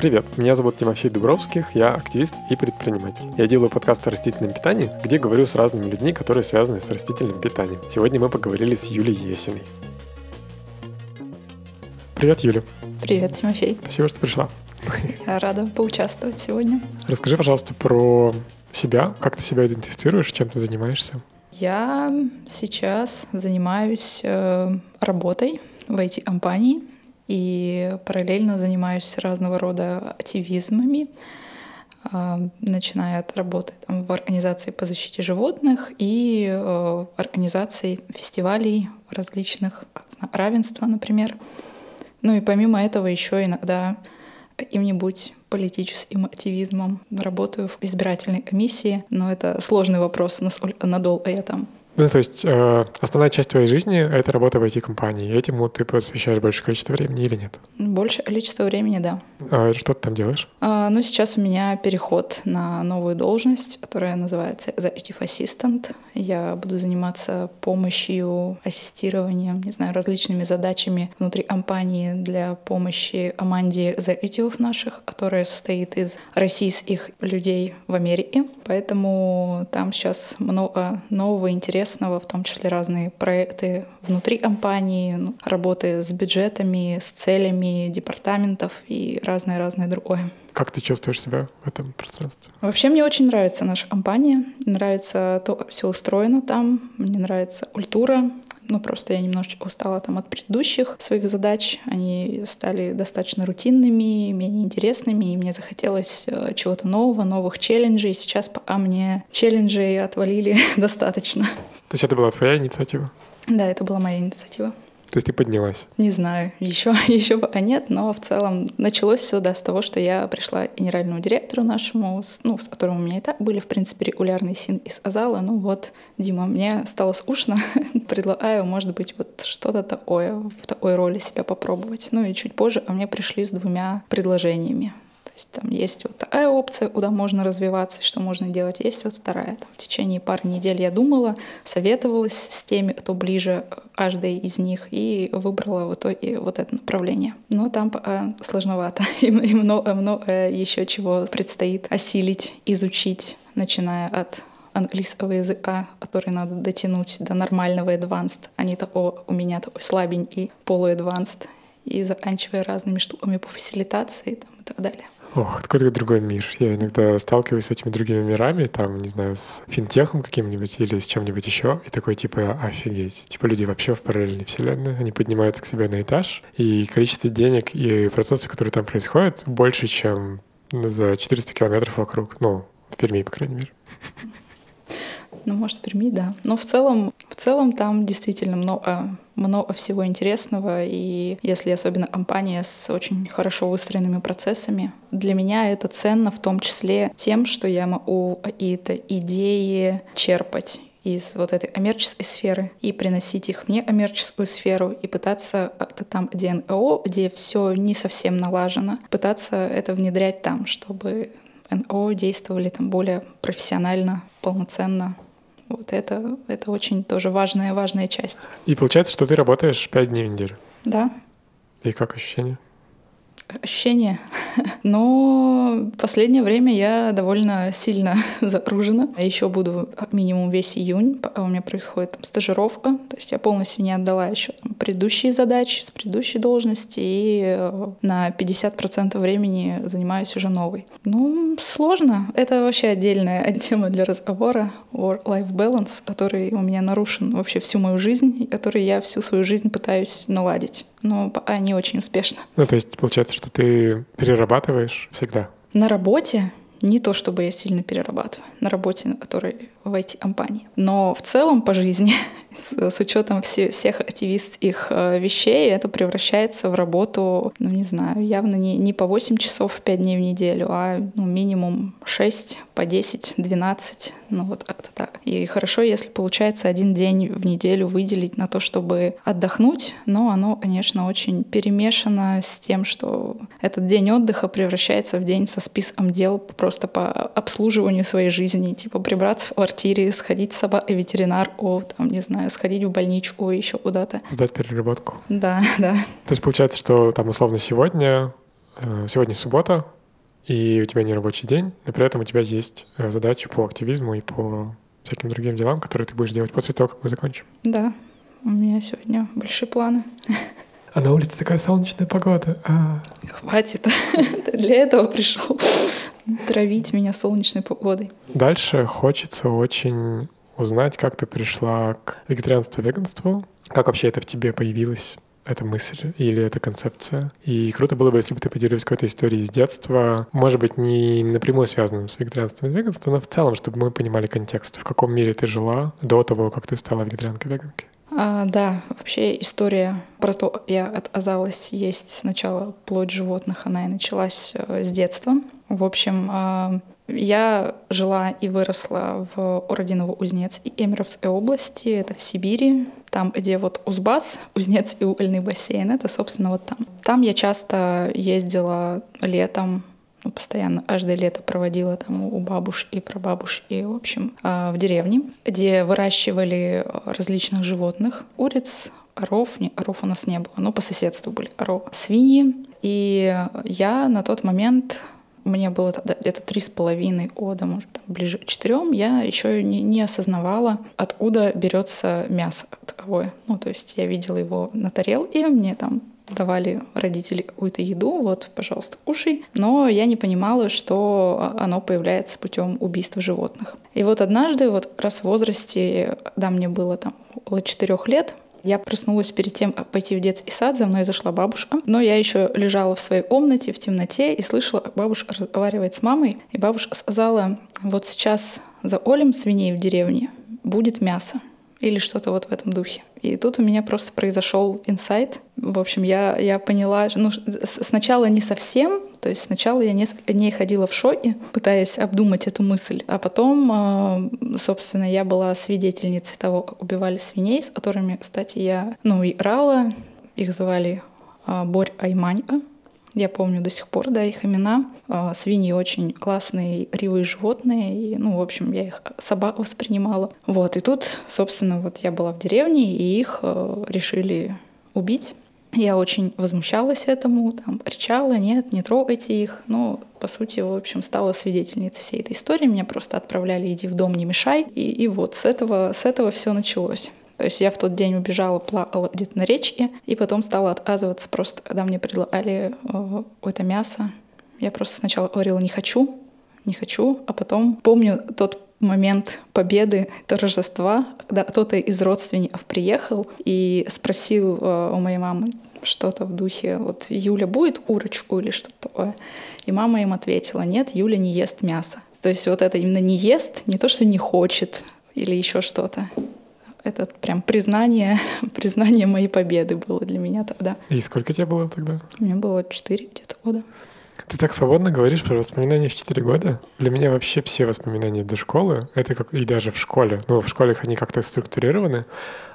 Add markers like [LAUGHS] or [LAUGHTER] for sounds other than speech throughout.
Привет, меня зовут Тимофей Дубровских, я активист и предприниматель. Я делаю подкаст о растительном питании, где говорю с разными людьми, которые связаны с растительным питанием. Сегодня мы поговорили с Юлей Есиной. Привет, Юля. Привет, Тимофей. Спасибо, что пришла. Я рада поучаствовать сегодня. Расскажи, пожалуйста, про себя, как ты себя идентифицируешь, чем ты занимаешься? Я сейчас занимаюсь э, работой в IT-компании и параллельно занимаюсь разного рода активизмами, а, начиная от работы там, в организации по защите животных и э, организации фестивалей различных равенства, например. Ну и помимо этого еще иногда каким-нибудь политическим активизмом работаю в избирательной комиссии, но это сложный вопрос, насколько надолго я там ну, то есть э, основная часть твоей жизни — это работа в IT-компании. Этому ты посвящаешь большее количество времени или нет? Большее количество времени, да. А что ты там делаешь? А, ну, сейчас у меня переход на новую должность, которая называется Executive Assistant. Я буду заниматься помощью, ассистированием, не знаю, различными задачами внутри компании для помощи команде executive наших, которая состоит из российских людей в Америке. Поэтому там сейчас много нового, интересного интересного, в том числе разные проекты внутри компании, ну, работы с бюджетами, с целями департаментов и разное-разное другое. Как ты чувствуешь себя в этом пространстве? Вообще мне очень нравится наша компания, нравится то, все устроено там, мне нравится культура, ну, просто я немножечко устала там от предыдущих своих задач. Они стали достаточно рутинными, менее интересными, и мне захотелось э, чего-то нового, новых челленджей. Сейчас пока мне челленджей отвалили [LAUGHS] достаточно. То есть это была твоя инициатива? Да, это была моя инициатива. То есть ты поднялась? Не знаю, еще, [LAUGHS] еще пока нет, но в целом началось все да, с того, что я пришла к генеральному директору нашему, с, ну, с которым у меня и так были, в принципе, регулярные син и сказала, ну вот, Дима, мне стало скучно, [LAUGHS] предлагаю, может быть, вот что-то такое, в такой роли себя попробовать. Ну и чуть позже ко мне пришли с двумя предложениями есть там есть вот такая опция, куда можно развиваться, что можно делать, есть вот вторая. Там, в течение пары недель я думала, советовалась с теми, кто ближе каждой из них, и выбрала в итоге вот это направление. Но там пока сложновато, [LAUGHS] и много, много еще чего предстоит осилить, изучить, начиная от английского языка, который надо дотянуть до нормального advanced, а не такого у меня такой слабенький полу-advanced, и заканчивая разными штуками по фасилитации там, и так далее. Ох, какой-то другой мир. Я иногда сталкиваюсь с этими другими мирами, там, не знаю, с финтехом каким-нибудь или с чем-нибудь еще, и такой, типа, офигеть. Типа, люди вообще в параллельной вселенной, они поднимаются к себе на этаж, и количество денег и процессов, которые там происходят, больше, чем за 400 километров вокруг. Ну, в Перми, по крайней мере. Ну, может, Перми, да. Но в целом, целом там действительно много много всего интересного, и если особенно компания с очень хорошо выстроенными процессами, для меня это ценно в том числе тем, что я могу какие-то идеи черпать из вот этой коммерческой сферы и приносить их в некоммерческую сферу и пытаться это там, где НО, где все не совсем налажено, пытаться это внедрять там, чтобы НО действовали там более профессионально, полноценно, вот это, это очень тоже важная, важная часть. И получается, что ты работаешь пять дней в неделю? Да. И как ощущения? Ощущения. [LAUGHS] Но в последнее время я довольно сильно [LAUGHS] загружена. Еще буду минимум весь июнь, у меня происходит там, стажировка. То есть я полностью не отдала еще там, предыдущие задачи с предыдущей должности и э, на 50% времени занимаюсь уже новой. Ну, сложно. Это вообще отдельная [LAUGHS] тема для разговора. Work-life balance, который у меня нарушен вообще всю мою жизнь, который я всю свою жизнь пытаюсь наладить но пока не очень успешно. Ну, то есть получается, что ты перерабатываешь всегда? На работе не то, чтобы я сильно перерабатываю на работе, на которой в IT-компании. Но в целом по жизни, [LAUGHS] с, с учетом все, всех активистских э, вещей, это превращается в работу, ну не знаю, явно не, не по 8 часов 5 дней в неделю, а ну, минимум 6, по 10, 12, ну вот как-то так. И хорошо, если получается один день в неделю выделить на то, чтобы отдохнуть, но оно, конечно, очень перемешано с тем, что этот день отдыха превращается в день со списком дел просто по обслуживанию своей жизни, типа прибраться в квартире, сходить с собакой в ветеринарку, там, не знаю, сходить в больничку, еще куда-то. Сдать переработку. Да, [LAUGHS] да. То есть получается, что там условно сегодня э, сегодня суббота, и у тебя не рабочий день, но при этом у тебя есть э, задачи по активизму и по всяким другим делам, которые ты будешь делать после того, как мы закончим. Да, у меня сегодня большие планы. А на улице такая солнечная погода. А. Хватит. [LAUGHS] Для этого пришел травить меня солнечной погодой. Дальше хочется очень узнать, как ты пришла к вегетарианству, веганству, как вообще это в тебе появилось, эта мысль или эта концепция. И круто было бы, если бы ты поделилась какой-то историей из детства, может быть, не напрямую связанным с вегетарианством и веганством, но в целом, чтобы мы понимали контекст, в каком мире ты жила до того, как ты стала вегетарианкой-веганкой. А, да, вообще история про то, я отказалась есть сначала плоть животных, она и началась э, с детства. В общем, а, я жила и выросла в Уродиново-Узнец и Эмеровской области, это в Сибири, там, где вот Узбас, [LAUGHS] Узнец и угольный бассейн, это, собственно, вот там. Там я часто ездила летом постоянно каждое лето проводила там у бабуш и прабабушки, в общем, а, в деревне, где выращивали различных животных. Куриц, оров, не, оров у нас не было, но по соседству были оров, свиньи. И я на тот момент мне было где-то три с половиной года, может, там, ближе к четырем, я еще не, не осознавала, откуда берется мясо таковое. Ну, то есть я видела его на тарелке, мне там давали родители какую-то еду, вот, пожалуйста, кушай. Но я не понимала, что оно появляется путем убийства животных. И вот однажды, вот как раз в возрасте, когда мне было там около четырех лет, я проснулась перед тем, как пойти в детский сад, за мной зашла бабушка. Но я еще лежала в своей комнате в темноте и слышала, как бабушка разговаривает с мамой. И бабушка сказала, вот сейчас за Олем свиней в деревне будет мясо или что-то вот в этом духе. И тут у меня просто произошел инсайт. В общем, я, я поняла, ну, сначала не совсем, то есть сначала я несколько дней ходила в шоке, пытаясь обдумать эту мысль, а потом, а, собственно, я была свидетельницей того, как убивали свиней, с которыми, кстати, я, ну, играла. Их звали а, Борь Айманька. Я помню до сих пор, да, их имена. А, свиньи очень классные, ривые животные. И, ну, в общем, я их собак воспринимала. Вот, и тут, собственно, вот я была в деревне, и их а, решили убить. Я очень возмущалась этому, там, кричала, нет, не трогайте их. Ну, по сути, в общем, стала свидетельницей всей этой истории. Меня просто отправляли, иди в дом, не мешай. И, и вот с этого, с этого все началось. То есть я в тот день убежала, плакала где-то на речке, и потом стала отказываться просто, когда мне предлагали э, это мясо. Я просто сначала говорила «не хочу», «не хочу», а потом помню тот момент победы, торжества, когда кто-то из родственников приехал и спросил э, у моей мамы что-то в духе вот «Юля будет курочку» или что-то такое. И мама им ответила «нет, Юля не ест мясо». То есть вот это именно не ест, не то, что не хочет или еще что-то это прям признание, [LAUGHS] признание моей победы было для меня тогда. И сколько тебе было тогда? Мне было 4 где-то года. Ты так свободно говоришь про воспоминания в 4 года. Для меня вообще все воспоминания до школы, это как и даже в школе. Ну, в школе они как-то структурированы,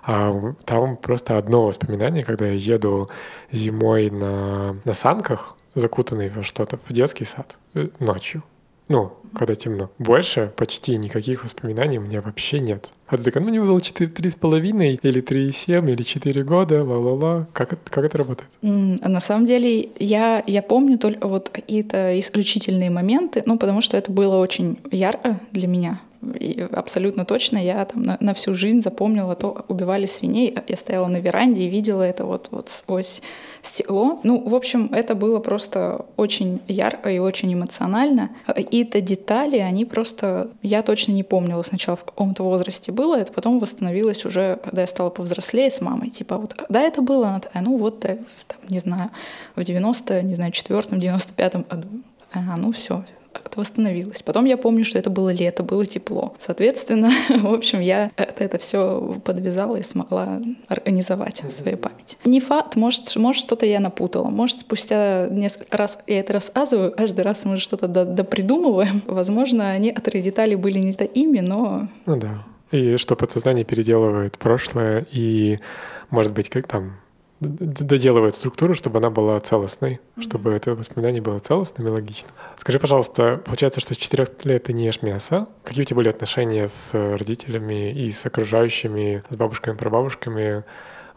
а там просто одно воспоминание, когда я еду зимой на, на санках, закутанный во что-то, в детский сад э, ночью. Ну, когда темно. Больше почти никаких воспоминаний у меня вообще нет. А ты такая, ну, мне было 4, 3,5 или 3,7 или 4 года, ла-ла-ла. Как, это, как это работает? Mm, на самом деле, я, я помню только вот какие-то исключительные моменты, ну, потому что это было очень ярко для меня. И абсолютно точно я там на, на всю жизнь запомнила то, убивали свиней. Я стояла на веранде и видела это вот, вот сквозь стекло. Ну, в общем, это было просто очень ярко и очень эмоционально. Какие-то детали, они просто... Я точно не помнила сначала в каком-то возрасте было, это потом восстановилось уже, когда я стала повзрослее с мамой. Типа, вот да, это было? Она такая, ну вот, там, не знаю, в 90, не знаю, четвертом, 95-м году. Ага, ну все, это восстановилось. Потом я помню, что это было лето, было тепло. Соответственно, [LAUGHS] в общем, я это, это все подвязала и смогла организовать в своей памяти. Не факт, может, может что-то я напутала. Может, спустя несколько раз я это рассказываю, каждый раз мы что-то допридумываем. Возможно, некоторые детали были не такими, но... Ну да. И что подсознание переделывает прошлое, и, может быть, как там доделывает структуру, чтобы она была целостной, mm-hmm. чтобы это воспоминание было целостным и логичным. Скажи, пожалуйста, получается, что с четырех лет ты не ешь мясо. Какие у тебя были отношения с родителями и с окружающими, с бабушками, прабабушками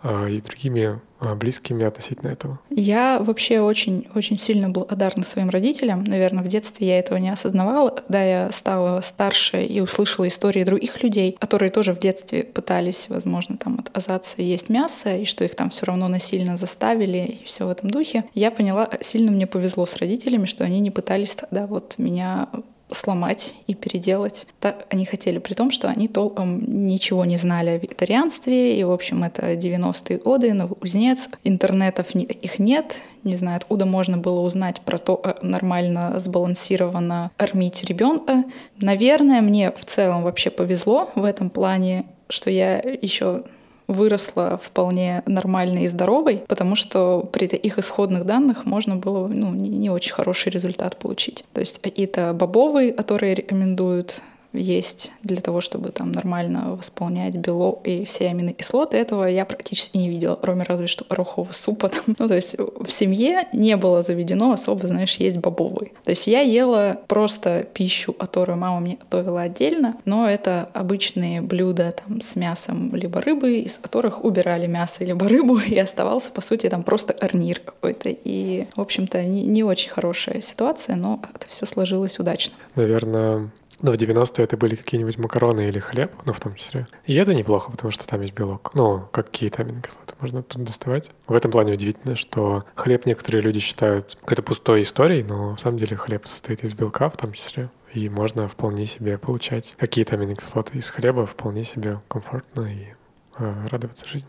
э, и другими близкими относительно этого? Я вообще очень-очень сильно благодарна своим родителям. Наверное, в детстве я этого не осознавала. Когда я стала старше и услышала истории других людей, которые тоже в детстве пытались, возможно, там отказаться есть мясо, и что их там все равно насильно заставили, и все в этом духе, я поняла, сильно мне повезло с родителями, что они не пытались тогда вот меня сломать и переделать. Так они хотели, при том, что они толком ничего не знали о вегетарианстве, и, в общем, это 90-е годы, Новоузнец, интернетов их нет, не знаю, откуда можно было узнать про то, э, нормально сбалансированно кормить ребенка. Наверное, мне в целом вообще повезло в этом плане, что я еще выросла вполне нормальной и здоровой, потому что при их исходных данных можно было ну, не, не очень хороший результат получить. То есть какие-то бобовые, которые рекомендуют есть для того, чтобы там нормально восполнять белок и все аминокислоты. Этого я практически не видела, кроме разве что орехового супа. Там. [LAUGHS] Ну, то есть в семье не было заведено особо, знаешь, есть бобовый. То есть я ела просто пищу, которую мама мне готовила отдельно, но это обычные блюда там с мясом либо рыбой, из которых убирали мясо либо рыбу, [LAUGHS] и оставался, по сути, там просто гарнир какой-то. И, в общем-то, не, не очень хорошая ситуация, но это все сложилось удачно. Наверное, но в 90-е это были какие-нибудь макароны или хлеб, ну, в том числе. И это неплохо, потому что там есть белок. Ну, какие-то аминокислоты можно тут доставать. В этом плане удивительно, что хлеб некоторые люди считают какой-то пустой историей, но на самом деле хлеб состоит из белка в том числе. И можно вполне себе получать какие-то аминокислоты из хлеба вполне себе комфортно и э, радоваться жизни.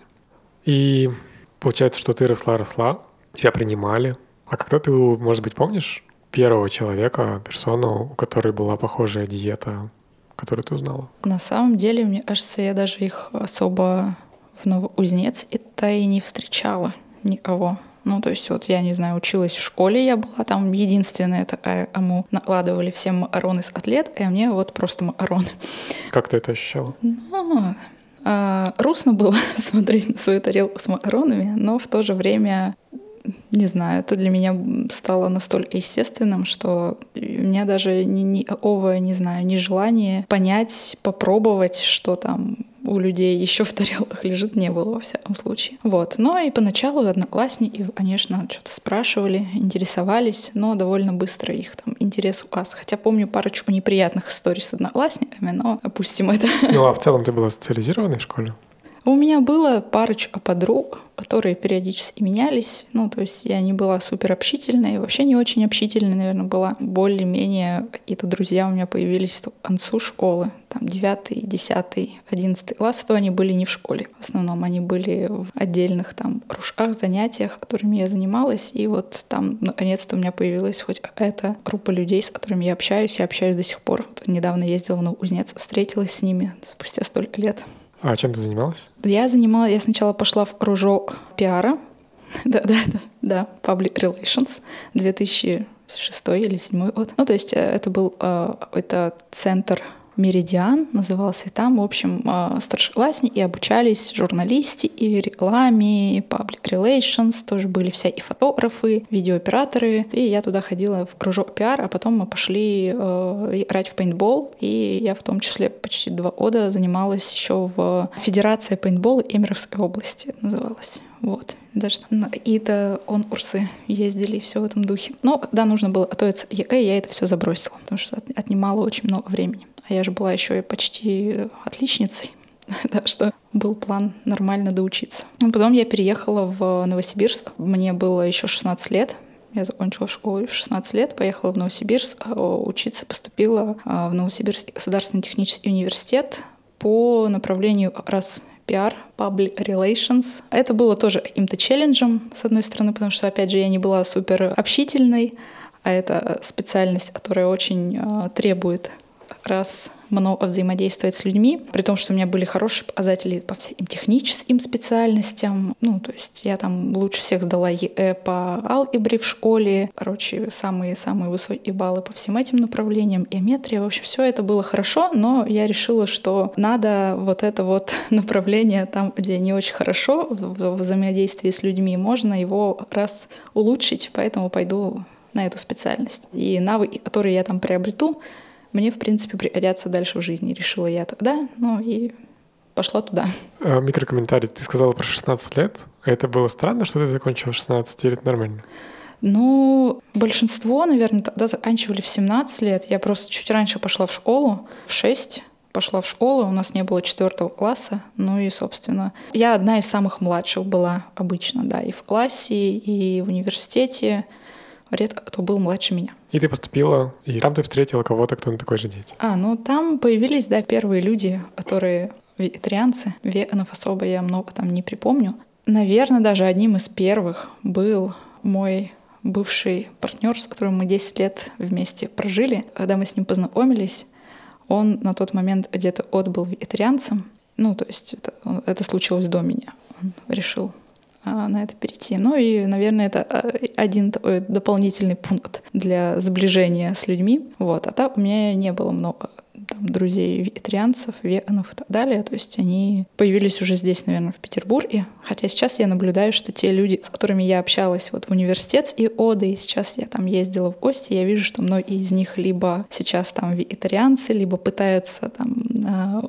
И получается, что ты росла-росла, тебя принимали. А когда ты, может быть, помнишь, первого человека, персону, у которой была похожая диета, которую ты узнала? На самом деле, мне кажется, я даже их особо в Новоузнец это и не встречала никого. Ну, то есть вот я, не знаю, училась в школе, я была там единственная такая, кому накладывали все макароны с атлет, а мне вот просто макароны. Как ты это ощущала? Ну, а, грустно было [LAUGHS] смотреть на свою тарелку с макаронами, но в то же время не знаю, это для меня стало настолько естественным, что у меня даже ни, никакого, не знаю, ни желания понять, попробовать, что там у людей еще в тарелках лежит, не было во всяком случае. Вот. Но и поначалу одноклассники, конечно, что-то спрашивали, интересовались, но довольно быстро их там интерес указ. Хотя помню парочку неприятных историй с одноклассниками, но опустим это. Ну а в целом ты была социализированной в школе? У меня было парочка подруг, которые периодически менялись. Ну, то есть я не была супер общительной, вообще не очень общительной, наверное, была. Более-менее какие-то друзья у меня появились к концу школы. Там 9, 10, 11 класс, то они были не в школе. В основном они были в отдельных там кружках, занятиях, которыми я занималась. И вот там наконец-то у меня появилась хоть какая-то группа людей, с которыми я общаюсь и общаюсь до сих пор. Вот недавно ездила на Узнец, встретилась с ними спустя столько лет. А чем ты занималась? Я занималась, я сначала пошла в кружок пиара, [LAUGHS] да, да, да, да, Public Relations, 2006 или 2007 год. Ну, то есть э, это был э, какой-то центр Меридиан назывался, и там, в общем, а, старшеклассники обучались журналисте и рекламе, и public relations, тоже были вся и фотографы, видеооператоры, и я туда ходила в кружок пиар, а потом мы пошли э, играть в пейнтбол, и я в том числе почти два года занималась еще в Федерации пейнтбола Эмеровской области, это называлось. Вот. Даже там на какие-то конкурсы ездили и все в этом духе. Но когда нужно было готовиться к ЕЭ, я это все забросила, потому что отнимало очень много времени. А я же была еще и почти отличницей. [LAUGHS] так что был план нормально доучиться. Потом я переехала в Новосибирск. Мне было еще 16 лет. Я закончила школу в 16 лет, поехала в Новосибирск, а, учиться поступила а, в Новосибирский государственный технический университет по направлению раз PR, Public Relations. Это было тоже каким-то челленджем, с одной стороны, потому что, опять же, я не была супер общительной, а это специальность, которая очень э, требует раз много взаимодействовать с людьми, при том, что у меня были хорошие показатели по всяким техническим специальностям. Ну, то есть я там лучше всех сдала ЕЭ по алгебре в школе. Короче, самые-самые высокие баллы по всем этим направлениям. Геометрия, в общем, все это было хорошо, но я решила, что надо вот это вот [LAUGHS] направление там, где не очень хорошо в взаимодействии с людьми, можно его раз улучшить, поэтому пойду на эту специальность. И навыки, которые я там приобрету, мне, в принципе, пригодятся дальше в жизни, решила я тогда. Ну и пошла туда. А, микрокомментарий. Ты сказала про 16 лет. Это было странно, что ты закончила в 16, или это нормально? Ну, большинство, наверное, тогда заканчивали в 17 лет. Я просто чуть раньше пошла в школу, в 6 пошла в школу, у нас не было четвертого класса, ну и, собственно, я одна из самых младших была обычно, да, и в классе, и в университете, редко кто был младше меня. И ты поступила, и там ты встретила кого-то, кто на такой же дети. А, ну там появились, да, первые люди, которые вегетарианцы, веганов особо я много там не припомню. Наверное, даже одним из первых был мой бывший партнер, с которым мы 10 лет вместе прожили. Когда мы с ним познакомились, он на тот момент где-то отбыл вегетарианцем. Ну, то есть это, это случилось до меня. Он решил на это перейти. Ну и, наверное, это а, один дополнительный пункт для сближения с людьми. Вот. А так у меня не было много там, друзей вегетарианцев, веганов и так далее. То есть они появились уже здесь, наверное, в Петербурге. Хотя сейчас я наблюдаю, что те люди, с которыми я общалась вот в университет и ОДА, и сейчас я там ездила в гости, я вижу, что многие из них либо сейчас там вегетарианцы, либо пытаются там а,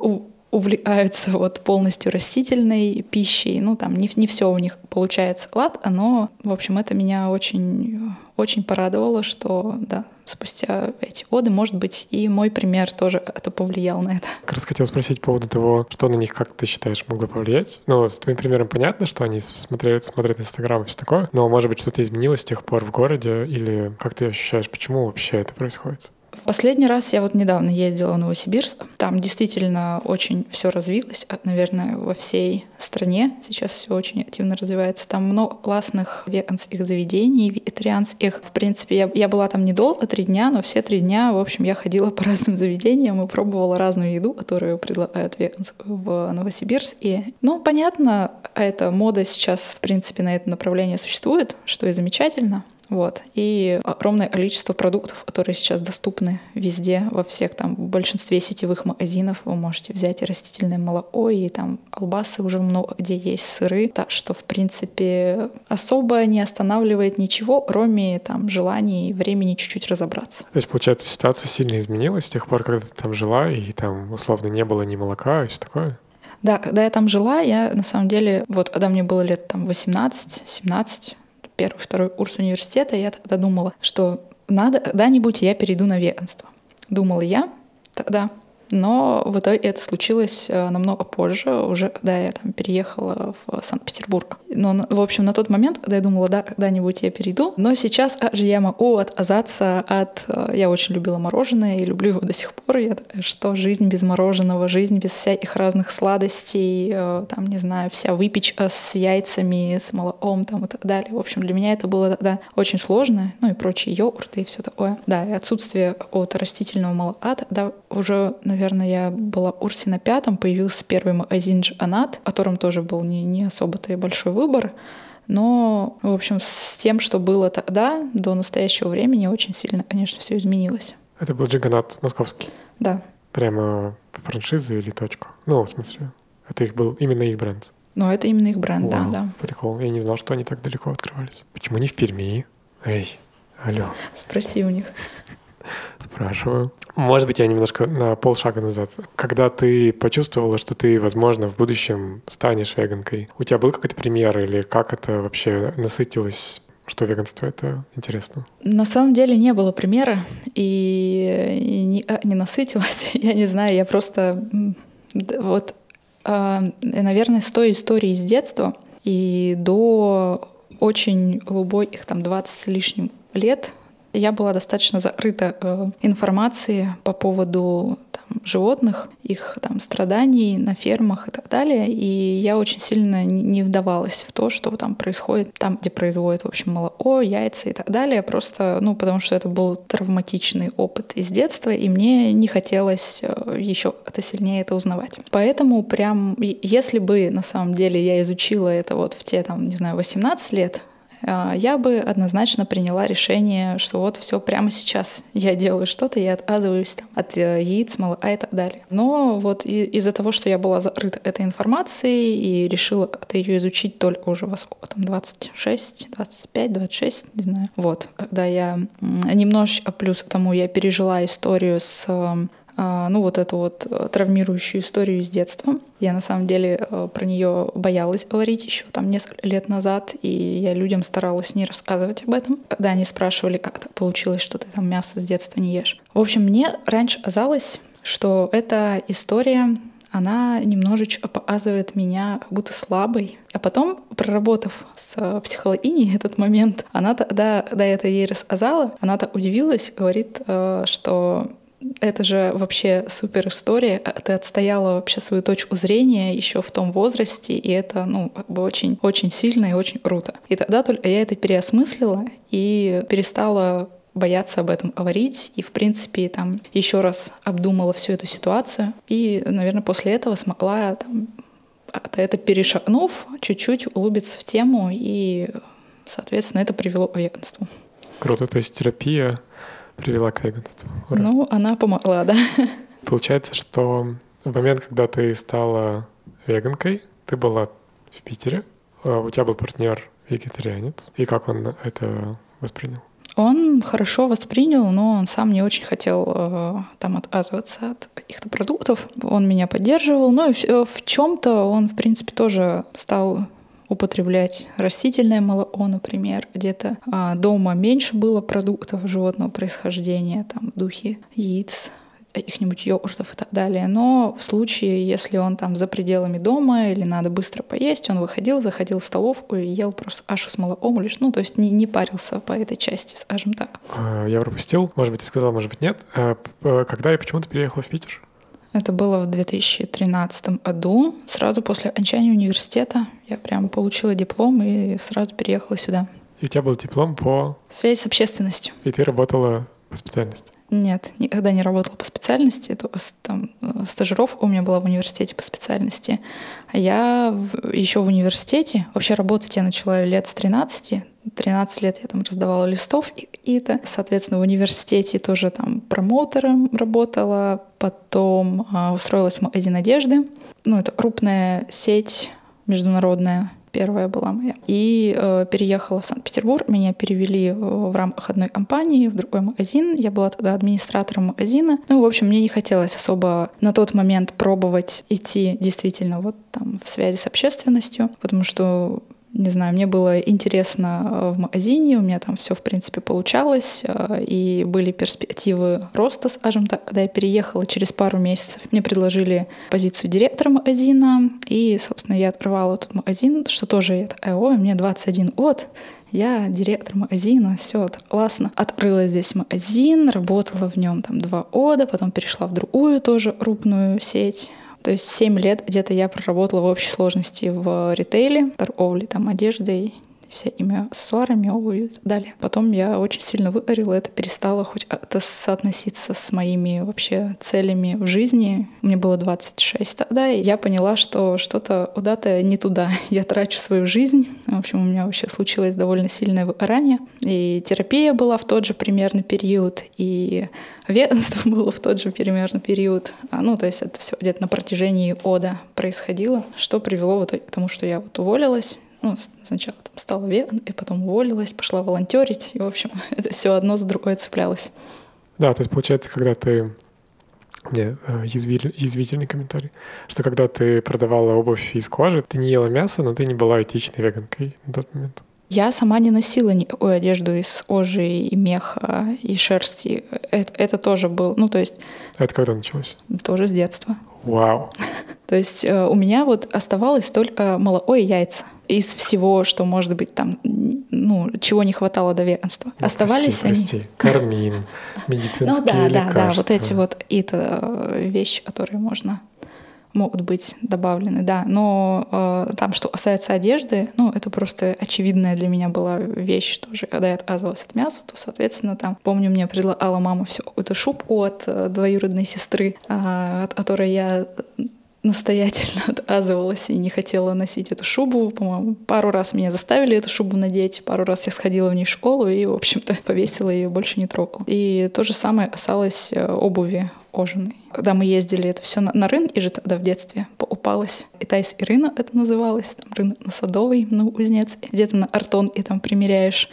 увлекаются [LAUGHS] вот полностью растительной пищей. Ну, там не, не все у них получается лад, но, в общем, это меня очень, очень порадовало, что, да, спустя эти годы, может быть, и мой пример тоже это повлиял на это. Как раз хотел спросить по поводу того, что на них, как ты считаешь, могло повлиять. Ну, с твоим примером понятно, что они смотрели, смотрят Инстаграм и все такое, но, может быть, что-то изменилось с тех пор в городе, или как ты ощущаешь, почему вообще это происходит? В последний раз я вот недавно ездила в Новосибирск. Там действительно очень все развилось, а, наверное, во всей стране. Сейчас все очень активно развивается. Там много классных веганских заведений, вегетарианских. В принципе, я, я была там недолго, три дня, но все три дня, в общем, я ходила по [LAUGHS] разным заведениям и пробовала разную еду, которую предлагают веганскую в Новосибирске. Ну, понятно, эта мода сейчас, в принципе, на это направление существует, что и замечательно. Вот. И огромное количество продуктов, которые сейчас доступны везде, во всех там в большинстве сетевых магазинов. Вы можете взять и растительное молоко, и там албасы уже много где есть, сыры. Так что, в принципе, особо не останавливает ничего, кроме там желаний и времени чуть-чуть разобраться. То есть, получается, ситуация сильно изменилась с тех пор, когда ты там жила, и там условно не было ни молока и все такое? Да, когда я там жила, я на самом деле, вот когда мне было лет там 18-17, первый, второй курс университета, я тогда думала, что надо, когда-нибудь я перейду на веганство. Думала я тогда. Но в итоге это случилось э, намного позже, уже когда я там переехала в Санкт-Петербург. Но, в общем, на тот момент, когда я думала, да, когда-нибудь я перейду, но сейчас же я могу отказаться от... Э, я очень любила мороженое и люблю его до сих пор. Я что жизнь без мороженого, жизнь без всяких разных сладостей, э, там, не знаю, вся выпечка с яйцами, с молоком там и так далее. В общем, для меня это было тогда очень сложно, ну и прочие йогурты и все такое. Да, и отсутствие какого-то растительного молока тогда уже, наверное, наверное, я была в курсе на пятом, появился первый магазин Джанат, в котором тоже был не, не особо-то и большой выбор. Но, в общем, с тем, что было тогда, до настоящего времени, очень сильно, конечно, все изменилось. Это был Джиганат московский? Да. Прямо франшиза или точка? Ну, в смысле, это их был именно их бренд? Ну, это именно их бренд, Вау, да, да. Прикол. Я не знал, что они так далеко открывались. Почему не в Перми? Эй, алло. Спроси у них. Спрашиваю. Может быть, я немножко на полшага назад. Когда ты почувствовала, что ты, возможно, в будущем станешь веганкой, у тебя был какой-то пример или как это вообще насытилось что веганство это интересно? На самом деле не было примера и не, а, не насытилась. [LAUGHS] Я не знаю, я просто вот, а, наверное, с той истории с детства и до очень глубоких там 20 с лишним лет я была достаточно закрыта э, информацией по поводу там, животных, их там страданий на фермах и так далее. И я очень сильно не вдавалась в то, что там происходит там, где производят, в общем, молоко, яйца и так далее. Просто, ну, потому что это был травматичный опыт из детства, и мне не хотелось э, еще это сильнее это узнавать. Поэтому прям, если бы на самом деле я изучила это вот в те, там, не знаю, 18 лет, я бы однозначно приняла решение, что вот все прямо сейчас я делаю что-то, я отказываюсь там, от э, яиц, молока и так далее. Но вот из-за того, что я была закрыта этой информацией и решила это ее изучить только уже во сколько там, 26, 25, 26, не знаю. Вот, когда я немножечко плюс к тому я пережила историю с а, ну, вот эту вот э, травмирующую историю из детства. Я на самом деле э, про нее боялась говорить еще там несколько лет назад, и я людям старалась не рассказывать об этом. Когда они спрашивали, как так получилось, что ты там мясо с детства не ешь. В общем, мне раньше казалось, что эта история она немножечко показывает меня как будто слабой. А потом, проработав с психологиней [LAUGHS] этот момент, она тогда, когда это ей рассказала, она так удивилась, говорит, э, что это же вообще супер история. Ты отстояла вообще свою точку зрения еще в том возрасте, и это, ну, очень, очень сильно и очень круто. И тогда только я это переосмыслила и перестала бояться об этом говорить и, в принципе, там еще раз обдумала всю эту ситуацию и, наверное, после этого смогла там, это перешагнув, чуть-чуть улыбиться в тему и, соответственно, это привело к веганству. Круто, то есть терапия привела к веганству. Ура. Ну, она помогла, да. Получается, что в момент, когда ты стала веганкой, ты была в Питере, а у тебя был партнер вегетарианец, и как он это воспринял? Он хорошо воспринял, но он сам не очень хотел э, там отказываться от каких-то продуктов. Он меня поддерживал. Ну и в, в чем-то он, в принципе, тоже стал употреблять растительное молоко, например, где-то а, дома меньше было продуктов животного происхождения, там в духе яиц, каких-нибудь йогуртов и так далее. Но в случае, если он там за пределами дома или надо быстро поесть, он выходил, заходил в столовку и ел просто ашу с молоком лишь, ну, то есть не, не парился по этой части, скажем так. А, я пропустил, может быть, ты сказал, может быть, нет. А, когда и почему ты переехала в Питер? Это было в 2013 году, сразу после окончания университета. Я прям получила диплом и сразу переехала сюда. И у тебя был диплом по... Связь с общественностью. И ты работала по специальности? Нет, никогда не работала по специальности. То, там, э, стажировка у меня была в университете по специальности. А я еще в университете, вообще работать я начала лет с 13, 13 лет я там раздавала листов и это, соответственно, в университете тоже там промоутером работала, потом а, устроилась в магазин одежды. Ну, это крупная сеть международная, первая была моя. И э, переехала в Санкт-Петербург. Меня перевели э, в рамках одной компании в другой магазин. Я была тогда администратором магазина. Ну, в общем, мне не хотелось особо на тот момент пробовать идти действительно вот там в связи с общественностью, потому что не знаю, мне было интересно э, в магазине, у меня там все, в принципе, получалось, э, и были перспективы роста, скажем так. Когда я переехала через пару месяцев, мне предложили позицию директора магазина, и, собственно, я открывала этот магазин, что тоже я такая, ой, мне 21 год, я директор магазина, все классно. Открыла здесь магазин, работала в нем там два года, потом перешла в другую тоже крупную сеть то есть 7 лет где-то я проработала в общей сложности в ритейле, торговле там одеждой, всякими аксессуарами, обувью и так далее. Потом я очень сильно выгорела, это перестало хоть это соотноситься с моими вообще целями в жизни. Мне было 26 тогда, и я поняла, что что-то куда-то не туда. [LAUGHS] Я трачу свою жизнь. В общем, у меня вообще случилось довольно сильное выгорание. И терапия была в тот же примерно период, и ведомство [LAUGHS] было в тот же примерно период. А, ну, то есть это все где-то на протяжении года происходило, что привело вот к тому, что я вот уволилась, ну, сначала там стала веган, и потом уволилась, пошла волонтерить, и, в общем, [LAUGHS] это все одно за другое цеплялось. Да, то есть получается, когда ты не, э, язвительный комментарий, что когда ты продавала обувь из кожи, ты не ела мясо, но ты не была этичной веганкой на тот момент. Я сама не носила никакую одежду из кожи и меха и шерсти. Это, это тоже был, ну то есть... Это когда началось? Тоже с детства. Вау. [LAUGHS] То есть э, у меня вот оставалось только молоко и яйца из всего, что может быть там, ну, чего не хватало до веганства. Ну, Оставались прости, они. Прости. Кармин, медицинские [LAUGHS] Ну да, да, да, вот эти вот это э, вещи, которые можно могут быть добавлены, да. Но э, там, что касается одежды, ну, это просто очевидная для меня была вещь тоже. Когда я отказывалась от мяса, то, соответственно, там, помню, мне предлагала мама все какую-то шубку от э, двоюродной сестры, э, от которой я настоятельно [LAUGHS] отказывалась и не хотела носить эту шубу. По-моему, пару раз меня заставили эту шубу надеть, пару раз я сходила в ней в школу и, в общем-то, [LAUGHS] повесила ее, больше не трогала. И то же самое касалось э, обуви кожаной. Когда мы ездили, это все на, на рынке же тогда в детстве покупалось. Итайс и рынок это называлось, там рынок на Садовой, на Кузнец. Где-то на Артон и там примеряешь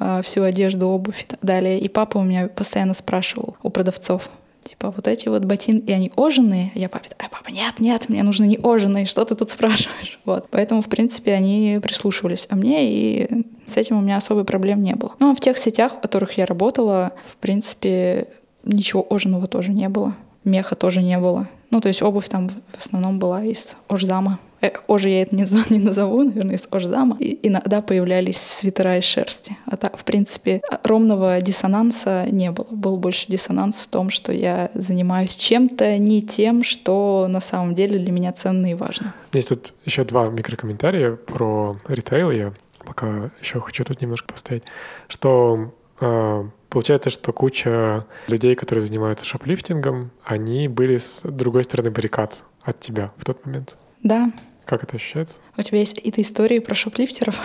э, всю одежду, обувь и так далее. И папа у меня постоянно спрашивал у продавцов, Типа вот эти вот ботинки, и они оженые. Я папе, а папа, нет, нет, мне нужны не оженые, что ты тут спрашиваешь? [LAUGHS] Вот. Поэтому, в принципе, они прислушивались а мне, и с этим у меня особой проблем не было. Ну, а в тех сетях, в которых я работала, в принципе, ничего оженого тоже не было. Меха тоже не было. Ну, то есть обувь там в основном была из ожзама. Э, ожи я это не, не назову, наверное, из ожзама. И иногда появлялись свитера из шерсти. А так, в принципе, ровного диссонанса не было. Был больше диссонанс в том, что я занимаюсь чем-то не тем, что на самом деле для меня ценно и важно. Есть тут еще два микрокомментария про ритейл. Я пока еще хочу тут немножко поставить, что э, Получается, что куча людей, которые занимаются шоплифтингом, они были с другой стороны баррикад от тебя в тот момент. Да. Как это ощущается? У тебя есть какие-то истории про шоплифтеров?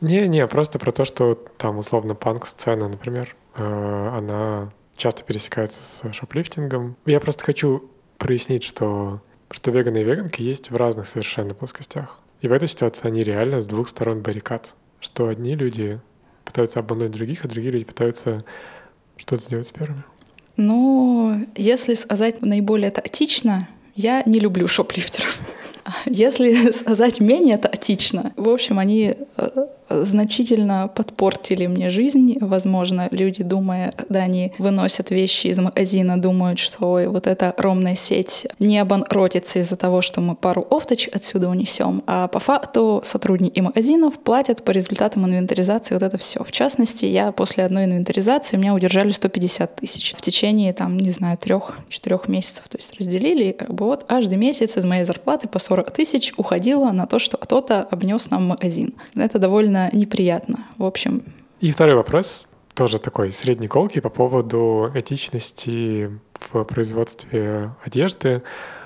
Не-не, просто про то, что там условно панк-сцена, например, э, она часто пересекается с шоплифтингом. Я просто хочу прояснить, что, что веганы и веганки есть в разных совершенно плоскостях. И в этой ситуации они реально с двух сторон баррикад. Что одни люди пытаются обмануть других, а другие люди пытаются что-то сделать с первыми? Ну, если сказать наиболее тактично, я не люблю шоплифтеров. Если [LAUGHS] сказать менее тактично, в общем, они э, значительно подпортили мне жизнь. Возможно, люди, думая, когда они выносят вещи из магазина, думают, что ой, вот эта ромная сеть не обанкротится из-за того, что мы пару офточ отсюда унесем. А по факту сотрудники магазинов платят по результатам инвентаризации вот это все. В частности, я после одной инвентаризации меня удержали 150 тысяч в течение, там, не знаю, трех-четырех месяцев. То есть разделили, как бы вот каждый месяц из моей зарплаты по 40 тысяч уходило на то, что кто-то обнес нам магазин. Это довольно довольно неприятно. В общем. И второй вопрос, тоже такой средней колки по поводу этичности в производстве одежды.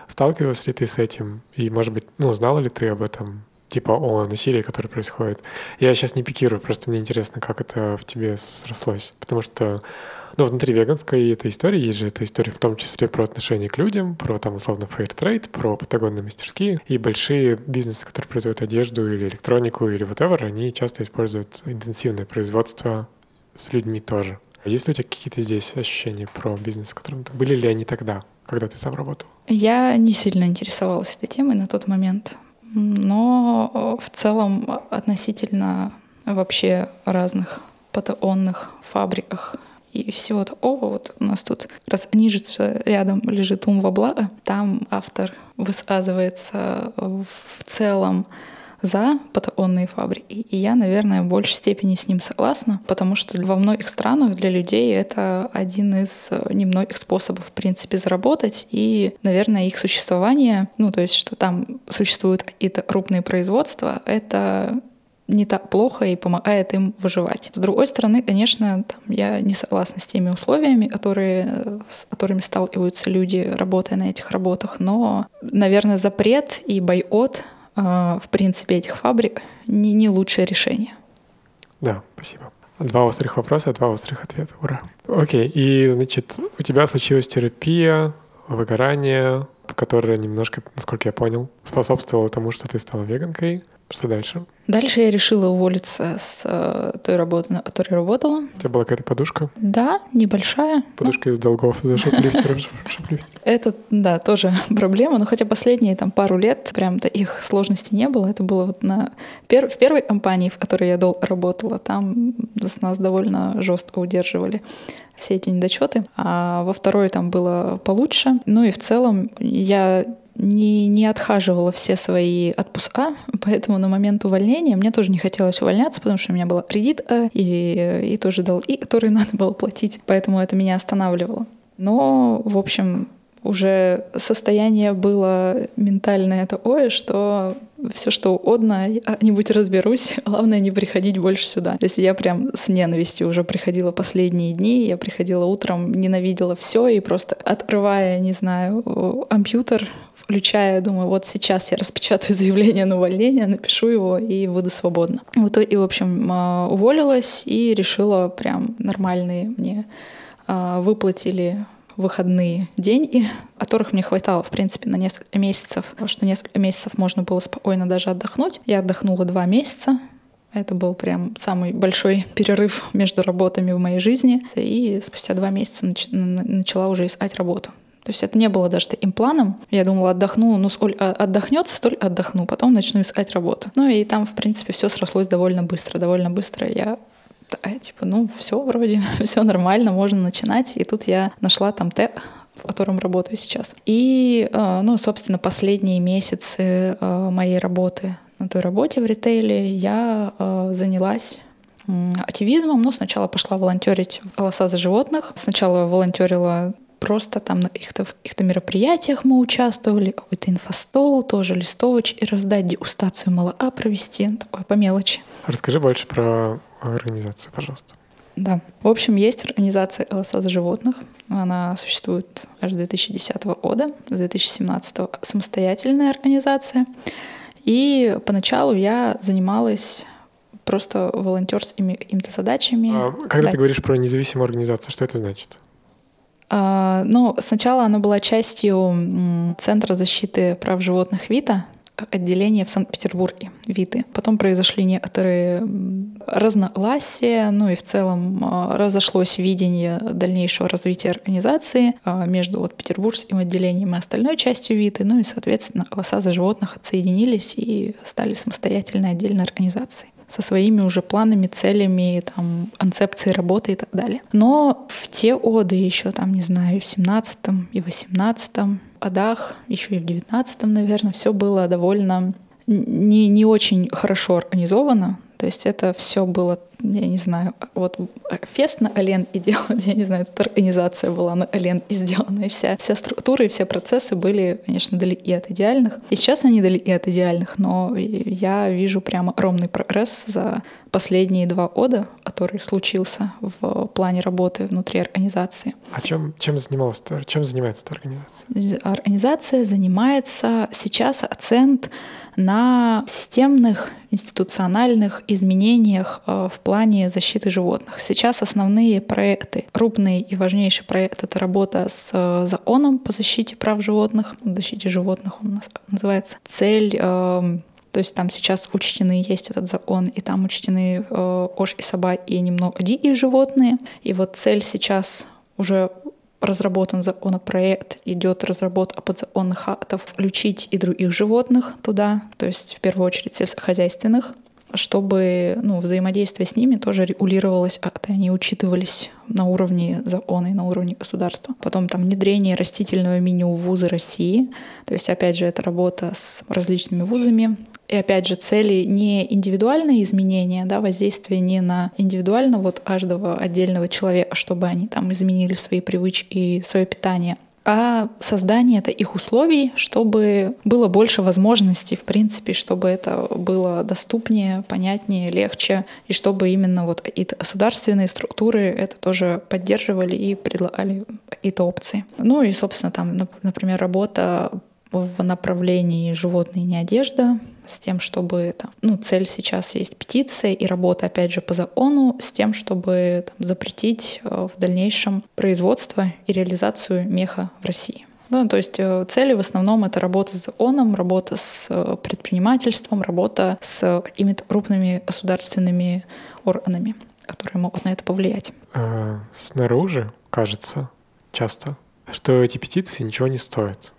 Сталкивалась ли ты с этим? И, может быть, ну, знала ли ты об этом? Типа о насилии, которое происходит. Я сейчас не пикирую, просто мне интересно, как это в тебе срослось. Потому что но внутри веганской этой истории есть же эта история в том числе про отношение к людям, про там условно trade, про патагонные мастерские. И большие бизнесы, которые производят одежду или электронику или whatever, они часто используют интенсивное производство с людьми тоже. Есть ли у тебя какие-то здесь ощущения про бизнес, в котором ты... Были ли они тогда, когда ты там работал? Я не сильно интересовалась этой темой на тот момент, но в целом относительно вообще разных патагонных фабриках и всего такого. Вот у нас тут раз нижется рядом лежит ум во благо, там автор высказывается в целом за патагонные фабрики. И я, наверное, в большей степени с ним согласна, потому что во многих странах для людей это один из немногих способов, в принципе, заработать. И, наверное, их существование, ну, то есть, что там существуют какие-то крупные производства, это не так плохо и помогает им выживать. С другой стороны, конечно, там, я не согласна с теми условиями, которые, с которыми сталкиваются люди, работая на этих работах, но, наверное, запрет и бойкот э, в принципе, этих фабрик не, не лучшее решение. Да, спасибо. Два острых вопроса, два острых ответа. Ура. Окей, и, значит, у тебя случилась терапия, выгорание, которое немножко, насколько я понял, способствовало тому, что ты стала веганкой. Что дальше? Дальше я решила уволиться с э, той работы, на которой работала. У тебя была какая-то подушка? Да, небольшая. Подушка но... из долгов за шоплифтером. Это, да, тоже [LAUGHS] проблема. Но хотя последние там пару лет прям их сложностей не было. Это было вот на пер... в первой компании, в которой я долго работала, там с нас довольно жестко удерживали все эти недочеты. А во второй там было получше. Ну и в целом я не, не отхаживала все свои отпуска, [LAUGHS] поэтому на момент увольнения мне тоже не хотелось увольняться, потому что у меня была кредит и, и тоже долги, которые [LAUGHS] надо было платить, поэтому это меня останавливало. Но, в общем, уже состояние было ментальное такое, что все что угодно, я как-нибудь разберусь, [LAUGHS] главное не приходить больше сюда. То есть я прям с ненавистью уже приходила последние дни, я приходила утром, ненавидела все и просто открывая, не знаю, компьютер, включая, думаю, вот сейчас я распечатаю [LAUGHS] заявление на увольнение, напишу его и буду свободна. В итоге, в общем, а, уволилась и решила прям нормальные мне а, выплатили выходные деньги, которых мне хватало, в принципе, на несколько месяцев, что несколько месяцев можно было спокойно даже отдохнуть. Я отдохнула два месяца, Это был прям самый большой перерыв между работами в моей жизни. И спустя два месяца начала уже искать работу. То есть это не было даже таким планом. Я думала, отдохну, ну сколь а, отдохнется, столь отдохну, потом начну искать работу. Ну и там, в принципе, все срослось довольно быстро. Довольно быстро я такая, типа, ну все вроде, [LAUGHS] все нормально, можно начинать. И тут я нашла там Т, в котором работаю сейчас. И, э, ну, собственно, последние месяцы э, моей работы на той работе в ритейле я э, занялась активизмом. Ну, сначала пошла волонтерить в «Голоса за животных». Сначала волонтерила просто там на каких-то их мероприятиях мы участвовали, какой-то инфостол, тоже листовочки раздать, дегустацию МЛА провести, такое по мелочи. Расскажи больше про организацию, пожалуйста. Да. В общем, есть организация «Голоса за животных». Она существует аж с 2010 года, с 2017 самостоятельная организация. И поначалу я занималась просто волонтерскими какими-то задачами. А, когда дать. ты говоришь про независимую организацию, что это значит? А, ну, сначала она была частью Центра защиты прав животных ВИТА, отделение в Санкт-Петербурге, ВИТы. Потом произошли некоторые разногласия, ну и в целом а, разошлось видение дальнейшего развития организации а, между вот петербургским отделением и остальной частью ВИТы, ну и, соответственно, голоса за животных отсоединились и стали самостоятельной отдельной организацией со своими уже планами, целями, там, концепцией работы и так далее. Но в те годы еще, там, не знаю, в 17 и 18 годах, еще и в 19 наверное, все было довольно не, не очень хорошо организовано. То есть это все было я не знаю, вот фест на Ален и делать, [LAUGHS] я не знаю, эта организация была на Ален и сделана, и вся, вся структура и все процессы были, конечно, далеки от идеальных. И сейчас они далеки от идеальных, но я вижу прямо огромный прогресс за последние два года, который случился в плане работы внутри организации. А чем, чем занималась чем занимается эта организация? Организация занимается сейчас акцент на системных институциональных изменениях э, в плане защиты животных. Сейчас основные проекты, крупный и важнейший проект — это работа с э, законом по защите прав животных, защите животных он у нас называется. Цель эм, то есть там сейчас учтены, есть этот закон, и там учтены э, ож и собаки, и немного дикие животные. И вот цель сейчас уже разработан законопроект, идет разработка подзаконных актов, включить и других животных туда, то есть в первую очередь сельскохозяйственных, чтобы ну, взаимодействие с ними тоже регулировалось, а они учитывались на уровне закона и на уровне государства. Потом там внедрение растительного меню в вузы России. То есть, опять же, это работа с различными вузами. И опять же, цели не индивидуальные изменения, да, воздействие не на индивидуально вот каждого отдельного человека, чтобы они там изменили свои привычки и свое питание, а создание это их условий, чтобы было больше возможностей, в принципе, чтобы это было доступнее, понятнее, легче, и чтобы именно вот какие-то государственные структуры это тоже поддерживали и предлагали какие-то опции. Ну и, собственно, там, например, работа в направлении животные не одежда, с тем, чтобы там, ну, цель сейчас есть петиция и работа, опять же, по закону, с тем, чтобы там, запретить э, в дальнейшем производство и реализацию меха в России. Ну, то есть э, цели в основном это работа с законом, работа с э, предпринимательством, работа с какими-то крупными государственными органами, которые могут на это повлиять. А, снаружи кажется часто, что эти петиции ничего не стоят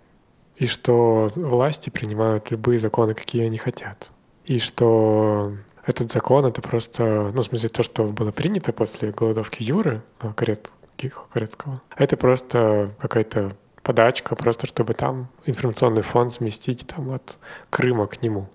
и что власти принимают любые законы, какие они хотят. И что этот закон — это просто, ну, в смысле, то, что было принято после голодовки Юры э, Корецкого, это просто какая-то подачка, просто чтобы там информационный фон сместить там от Крыма к нему.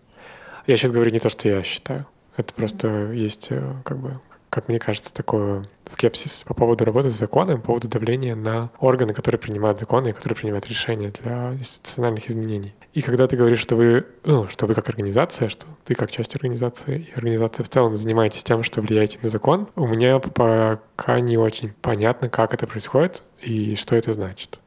Я сейчас говорю не то, что я считаю. Это просто есть э, как бы как мне кажется, такой скепсис по поводу работы с законом, по поводу давления на органы, которые принимают законы и которые принимают решения для институциональных изменений. И когда ты говоришь, что вы, ну, что вы как организация, что ты как часть организации, и организация в целом занимаетесь тем, что влияете на закон, у меня пока не очень понятно, как это происходит и что это значит.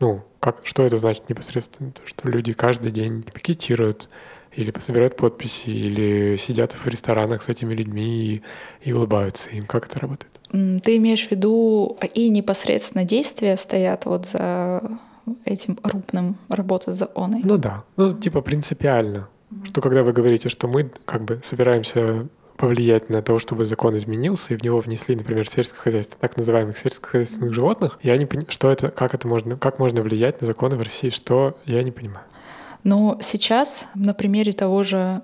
Ну, как, что это значит непосредственно? То, что люди каждый день пикетируют, или собирают подписи, или сидят в ресторанах с этими людьми и, и улыбаются им. Как это работает? Ты имеешь в виду, и непосредственно действия стоят вот за этим крупным работа с законой? Ну да, ну типа принципиально. Mm-hmm. Что когда вы говорите, что мы как бы собираемся повлиять на то, чтобы закон изменился, и в него внесли, например, сельское хозяйство, так называемых сельскохозяйственных животных, я не понимаю, что это, как это можно, как можно влиять на законы в России, что я не понимаю. Но сейчас на примере того же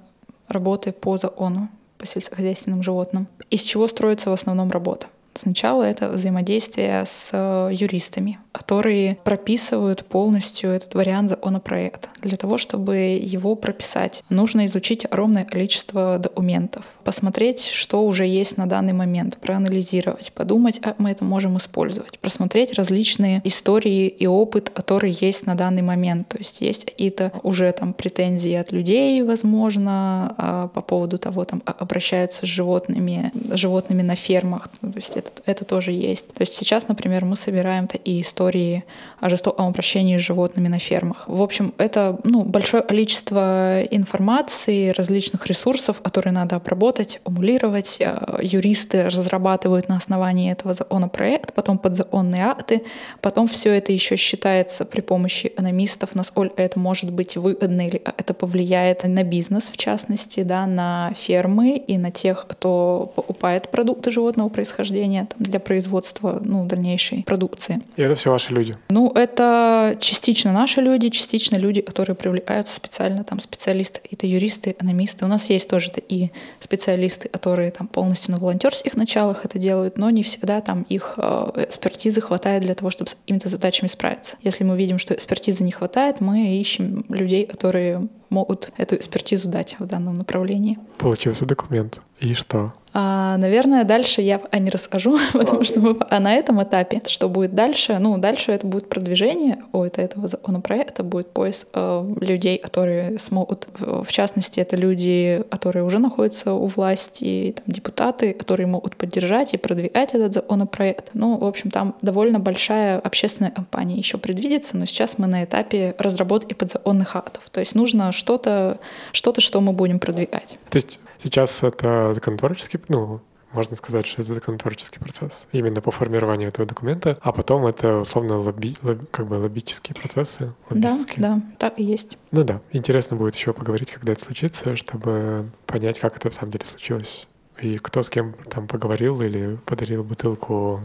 работы по закону по сельскохозяйственным животным, из чего строится в основном работа? Сначала это взаимодействие с э, юристами, которые прописывают полностью этот вариант законопроекта. Для того, чтобы его прописать, нужно изучить огромное количество документов, посмотреть, что уже есть на данный момент, проанализировать, подумать, а мы это можем использовать, просмотреть различные истории и опыт, который есть на данный момент. То есть есть какие-то уже там претензии от людей, возможно, а, по поводу того, там обращаются с животными, животными на фермах. То есть это, это тоже есть. То есть сейчас, например, мы собираем и истории о жестоком обращении с животными на фермах. В общем, это ну, большое количество информации, различных ресурсов, которые надо обработать, эмулировать. Э, юристы разрабатывают на основании этого законопроект, потом подзаконные акты, потом все это еще считается при помощи экономистов, насколько это может быть выгодно или это повлияет на бизнес, в частности, да, на фермы и на тех, кто покупает продукты животного происхождения оборудование там, для производства ну, дальнейшей продукции. И это все ваши люди? Ну, это частично наши люди, частично люди, которые привлекаются специально, там, специалисты, это юристы, экономисты. У нас есть тоже и специалисты, которые там полностью на волонтерских началах это делают, но не всегда там их э, экспертизы хватает для того, чтобы с какими-то задачами справиться. Если мы видим, что экспертизы не хватает, мы ищем людей, которые могут эту экспертизу дать в данном направлении. Получился документ. И что? А, наверное, дальше я пока не расскажу, [LAUGHS] потому что мы а на этом этапе, что будет дальше, ну, дальше это будет продвижение от этого законопроекта, будет поиск э, людей, которые смогут, в частности, это люди, которые уже находятся у власти, там, депутаты, которые могут поддержать и продвигать этот законопроект. Ну, в общем, там довольно большая общественная кампания еще предвидится, но сейчас мы на этапе разработки подзаконных актов. То есть нужно что-то, что-то, что мы будем продвигать. То есть сейчас это законотворческий, ну, можно сказать, что это законотворческий процесс именно по формированию этого документа, а потом это условно лобби, лобби, как бы лоббические процессы. Да, да, так и есть. Ну да, интересно будет еще поговорить, когда это случится, чтобы понять, как это в самом деле случилось. И кто с кем там поговорил или подарил бутылку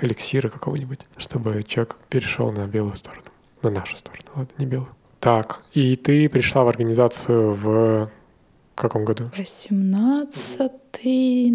эликсира какого-нибудь, чтобы человек перешел на белую сторону, на нашу сторону, ладно, не белую. Так, и ты пришла в организацию в каком году? 18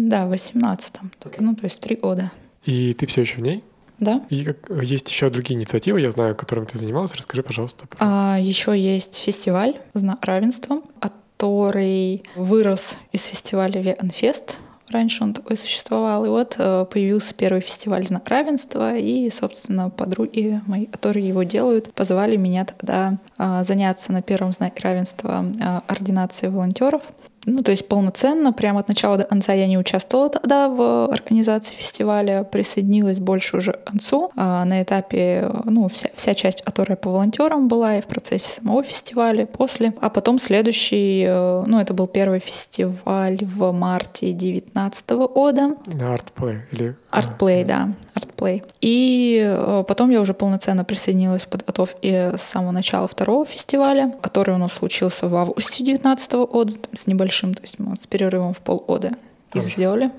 да, в 18-м. Ну, то есть три года. И ты все еще в ней? Да. И есть еще другие инициативы, я знаю, которыми ты занималась. Расскажи, пожалуйста. Про... А, еще есть фестиваль «Знак равенства», который вырос из фестиваля «Веганфест», Раньше он такой существовал. И вот э, появился первый фестиваль «Знак равенства», и, собственно, подруги мои, которые его делают, позвали меня тогда а, заняться на первом знаке равенства а, ординацией волонтеров ну, то есть полноценно, прямо от начала до конца я не участвовала тогда в организации фестиваля, присоединилась больше уже к концу. А на этапе, ну, вся, вся часть, которая по волонтерам была, и в процессе самого фестиваля, после. А потом следующий, э, ну, это был первый фестиваль в марте 2019 года. Да, Артплей или... Артплей, да, Артплей. И э, потом я уже полноценно присоединилась к подготовке с самого начала второго фестиваля, который у нас случился в августе 2019 года, с небольшим небольшим, то есть мы с перерывом в полгода их сделали.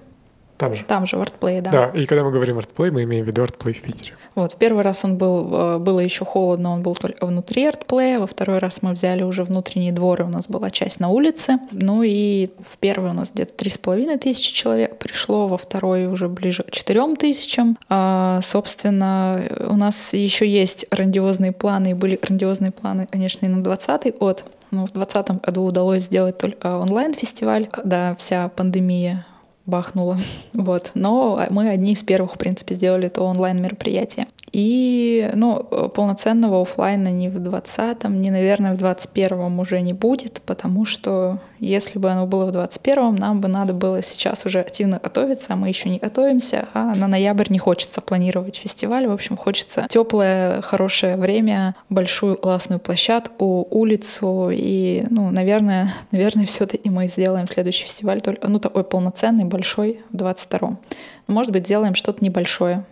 Там же. Там же, в артплее, да. Да, и когда мы говорим артплей, мы имеем в виду артплей в Питере. Вот, в первый раз он был, э, было еще холодно, он был только внутри артплея, во второй раз мы взяли уже внутренние дворы, у нас была часть на улице, ну и в первый у нас где-то три с половиной тысячи человек пришло, во второй уже ближе к четырем тысячам. А, собственно, у нас еще есть грандиозные планы, и были грандиозные планы, конечно, и на 20 год, но в 2020 году удалось сделать только онлайн-фестиваль, да, вся пандемия бахнуло. [LAUGHS] Вот. Но мы одни из первых, в принципе, сделали это онлайн-мероприятие. И, ну, полноценного офлайна ни в 20-м, ни, наверное, в 21-м уже не будет, потому что если бы оно было в 21-м, нам бы надо было сейчас уже активно готовиться, а мы еще не готовимся, а на ноябрь не хочется планировать фестиваль. В общем, хочется теплое, хорошее время, большую классную площадку, улицу и, ну, наверное, [LAUGHS] наверное, все-таки мы сделаем следующий фестиваль только, ну, такой полноценный, большой в 22-м. Может быть, сделаем что-то небольшое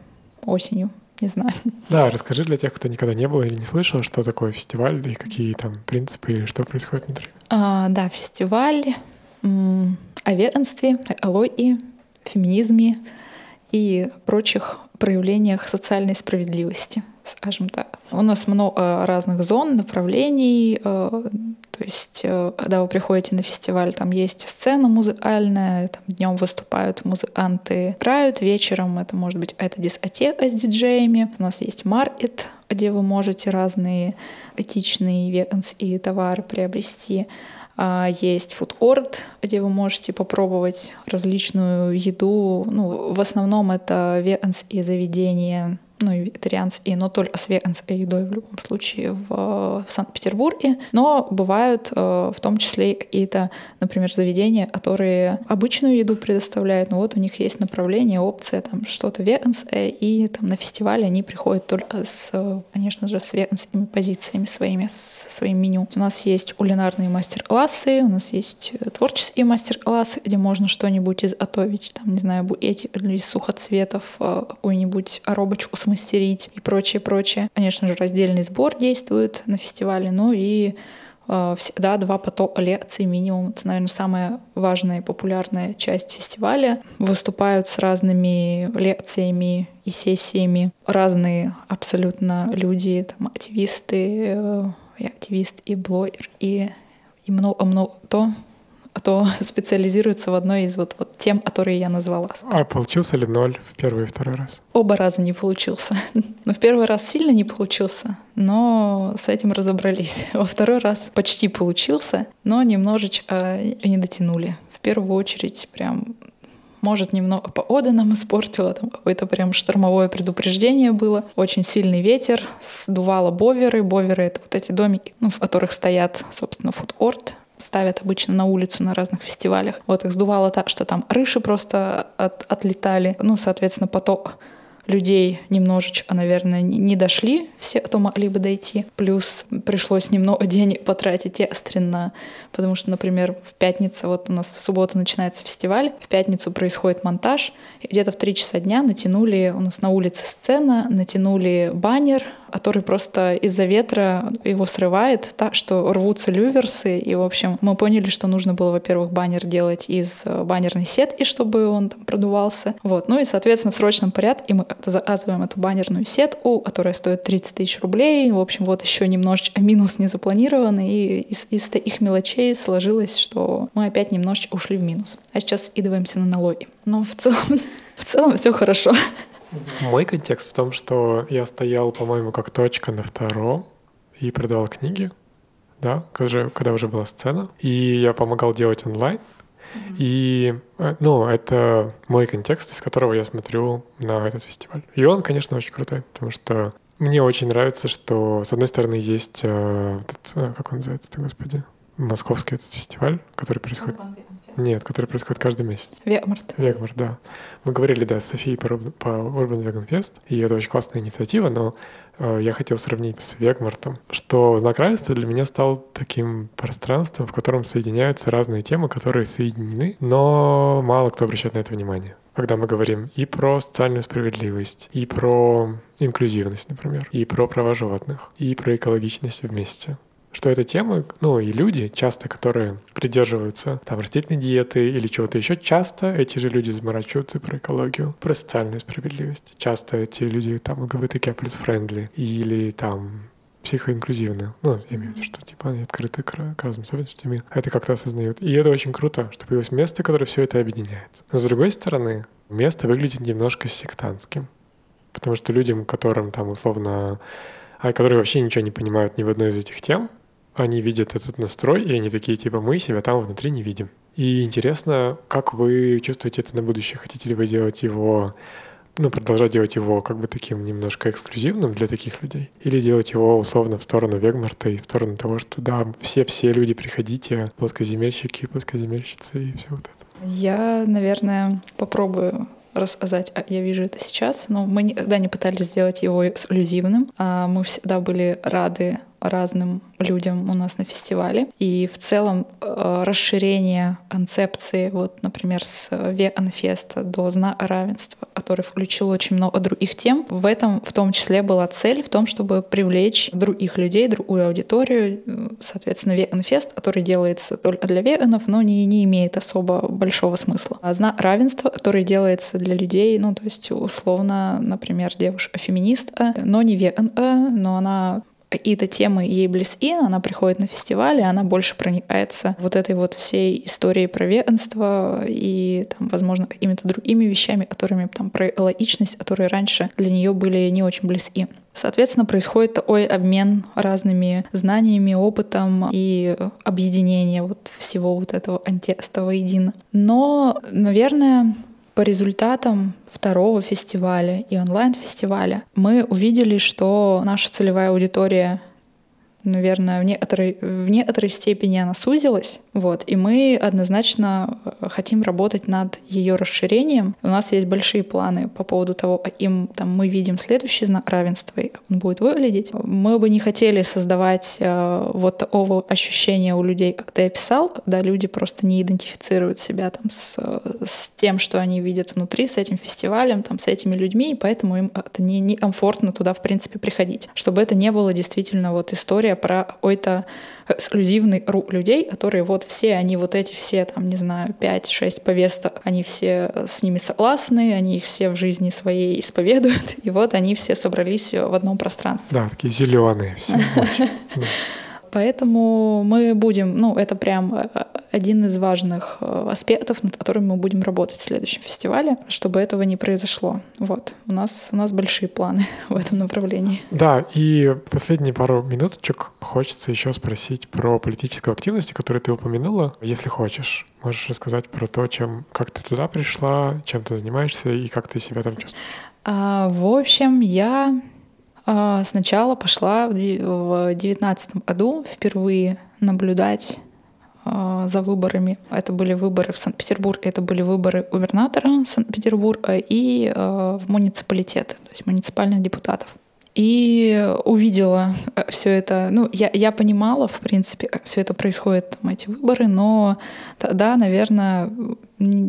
осенью не знаю. [LAUGHS] Да, расскажи для тех, кто никогда не был или не слышал, что такое фестиваль и какие там принципы или что происходит внутри. А, да, фестиваль о веганстве, алоэ, феминизме и прочих проявлениях социальной справедливости, скажем так. У нас много разных зон, направлений, э, то есть, э, когда вы приходите на фестиваль, там есть сцена музыкальная, там днем выступают музыканты, играют, вечером это может быть это дискотека с диджеями. У нас есть маркет, где вы можете разные этичные веганские товары приобрести. А, есть фудорд, где вы можете попробовать различную еду. Ну, в основном это веганские заведения, ну и вегетарианские, но только с веганской едой в любом случае в, в Санкт-Петербурге. Но бывают э, в том числе какие-то, например, заведения, которые обычную еду предоставляют, но вот у них есть направление, опция, там что-то веганское, и там на фестивале они приходят только с, конечно же, с веганскими позициями своими, с своим меню. У нас есть кулинарные мастер-классы, у нас есть творческие мастер-классы, где можно что-нибудь изготовить, там, не знаю, эти из сухоцветов, э, какую-нибудь коробочку с смастерить и прочее, прочее. Конечно же, раздельный сбор действует на фестивале, ну и э, всегда два потока лекций минимум. Это, наверное, самая важная и популярная часть фестиваля. Выступают с разными лекциями и сессиями разные абсолютно люди, там, активисты, э, и активист, и блогер, и и много-много то, кто [LAUGHS] специализируется в одной из вот, вот тем, которые я назвала. А получился ли ноль в первый и второй раз? Оба раза не получился. [LAUGHS] Но в первый раз сильно не получился, но с этим разобрались. [LAUGHS] Во второй раз почти получился, но немножечко не дотянули. В первую очередь прям может, немного погода нам испортила, там какое-то прям штормовое предупреждение было. Очень сильный ветер, сдувало боверы. Боверы — это вот эти домики, ну, в которых стоят, собственно, фудкорт, ставят обычно на улицу на разных фестивалях. Вот их сдувало так, что там рыши просто от, отлетали. Ну, соответственно, поток людей немножечко, наверное, не дошли, все, кто могли бы дойти. Плюс пришлось немного денег потратить экстренно, потому что, например, в пятницу, вот у нас в субботу начинается фестиваль, в пятницу происходит монтаж, где-то в три часа дня натянули, у нас на улице сцена, натянули баннер, который просто из-за ветра его срывает так, что рвутся люверсы. И, в общем, мы поняли, что нужно было, во-первых, баннер делать из э, баннерной сетки, чтобы он там продувался. Вот. Ну и, соответственно, в срочном порядке мы заказываем эту баннерную сетку, которая стоит 30 тысяч рублей. В общем, вот еще немножечко минус не запланированный, и из, из таких мелочей сложилось, что мы опять немножечко ушли в минус. А сейчас скидываемся на налоги. Но в целом, [LAUGHS] в целом все хорошо. Мой контекст в том, что я стоял, по-моему, как точка на втором и продавал книги, да, когда, когда уже была сцена. И я помогал делать онлайн. И, э, ну, это мой контекст, из которого я смотрю на этот фестиваль. И он, конечно, очень крутой, потому что мне очень нравится, что, с одной стороны, есть э, этот, э, как он называется, господи, московский этот фестиваль, который происходит... Нет, который происходит каждый месяц. Вегмарт. Вегмарт, да. Мы говорили, да, с Софией по, по Urban Vegan Fest, и это очень классная инициатива, но э, я хотел сравнить с Вегмартом, что знак равенства для меня стал таким пространством, в котором соединяются разные темы, которые соединены, но мало кто обращает на это внимание. Когда мы говорим и про социальную справедливость, и про инклюзивность, например, и про права животных, и про экологичность вместе что это темы, ну и люди часто, которые придерживаются там растительной диеты или чего-то еще, часто эти же люди заморачиваются про экологию, про социальную справедливость. Часто эти люди там ЛГБТК плюс френдли или там психоинклюзивны. Ну, я имею в виду, что типа они открыты к, к разным особенностям, это как-то осознают. И это очень круто, что появилось место, которое все это объединяет. Но с другой стороны, место выглядит немножко сектантским. Потому что людям, которым там условно а которые вообще ничего не понимают ни в одной из этих тем, они видят этот настрой, и они такие, типа, мы себя там внутри не видим. И интересно, как вы чувствуете это на будущее? Хотите ли вы делать его, ну, продолжать делать его как бы таким немножко эксклюзивным для таких людей? Или делать его условно в сторону Вегмарта и в сторону того, что да, все-все люди приходите, плоскоземельщики, плоскоземельщицы и все вот это? Я, наверное, попробую рассказать, а я вижу это сейчас, но мы никогда не пытались сделать его эксклюзивным. А мы всегда были рады разным людям у нас на фестивале. И в целом э, расширение концепции, вот, например, с Веанфеста до Зна равенства, который включил очень много других тем, в этом в том числе была цель в том, чтобы привлечь других людей, другую аудиторию. Соответственно, Веганфест, который делается только для веганов, но не, не имеет особо большого смысла. А Зна равенства, который делается для людей, ну, то есть условно, например, девушка-феминистка, но не веганка, но она какие-то темы ей близки, она приходит на фестиваль, и она больше проникается вот этой вот всей историей про веганство и, там, возможно, какими-то другими вещами, которыми там про логичность, которые раньше для нее были не очень близки. Соответственно, происходит такой обмен разными знаниями, опытом и объединение вот всего вот этого антиста воедино. Но, наверное, по результатам второго фестиваля и онлайн-фестиваля мы увидели, что наша целевая аудитория наверное, в некоторой, в некоторой степени она сузилась. Вот, и мы однозначно э, хотим работать над ее расширением. У нас есть большие планы по поводу того, каким там, мы видим следующий знак равенства и как он будет выглядеть. Мы бы не хотели создавать э, вот такого ощущения у людей, как ты описал, когда люди просто не идентифицируют себя там, с, с тем, что они видят внутри, с этим фестивалем, там, с этими людьми, и поэтому им это не, не комфортно туда, в принципе, приходить. Чтобы это не было действительно вот история про какой-то эксклюзивный рук людей, которые вот все, они вот эти все, там, не знаю, 5-6 повесток, они все с ними согласны, они их все в жизни своей исповедуют, [LAUGHS] и вот они все собрались в одном пространстве. Да, такие зеленые все. [LAUGHS] Поэтому мы будем, ну, это прям э, один из важных э, аспектов, над которым мы будем работать в следующем фестивале, чтобы этого не произошло. Вот. У нас, у нас большие планы [LAUGHS] в этом направлении. Да, и последние пару минуточек хочется еще спросить про политическую активность, которую ты упомянула, если хочешь. Можешь рассказать про то, чем, как ты туда пришла, чем ты занимаешься и как ты себя там чувствуешь? А, в общем, я а, сначала пошла в 2019 году впервые наблюдать за выборами. Это были выборы в Санкт-Петербурге, это были выборы губернатора Санкт-Петербурга и а, в муниципалитеты, то есть муниципальных депутатов. И увидела все это. Ну, я, я понимала, в принципе, как все это происходит, там, эти выборы, но тогда, наверное,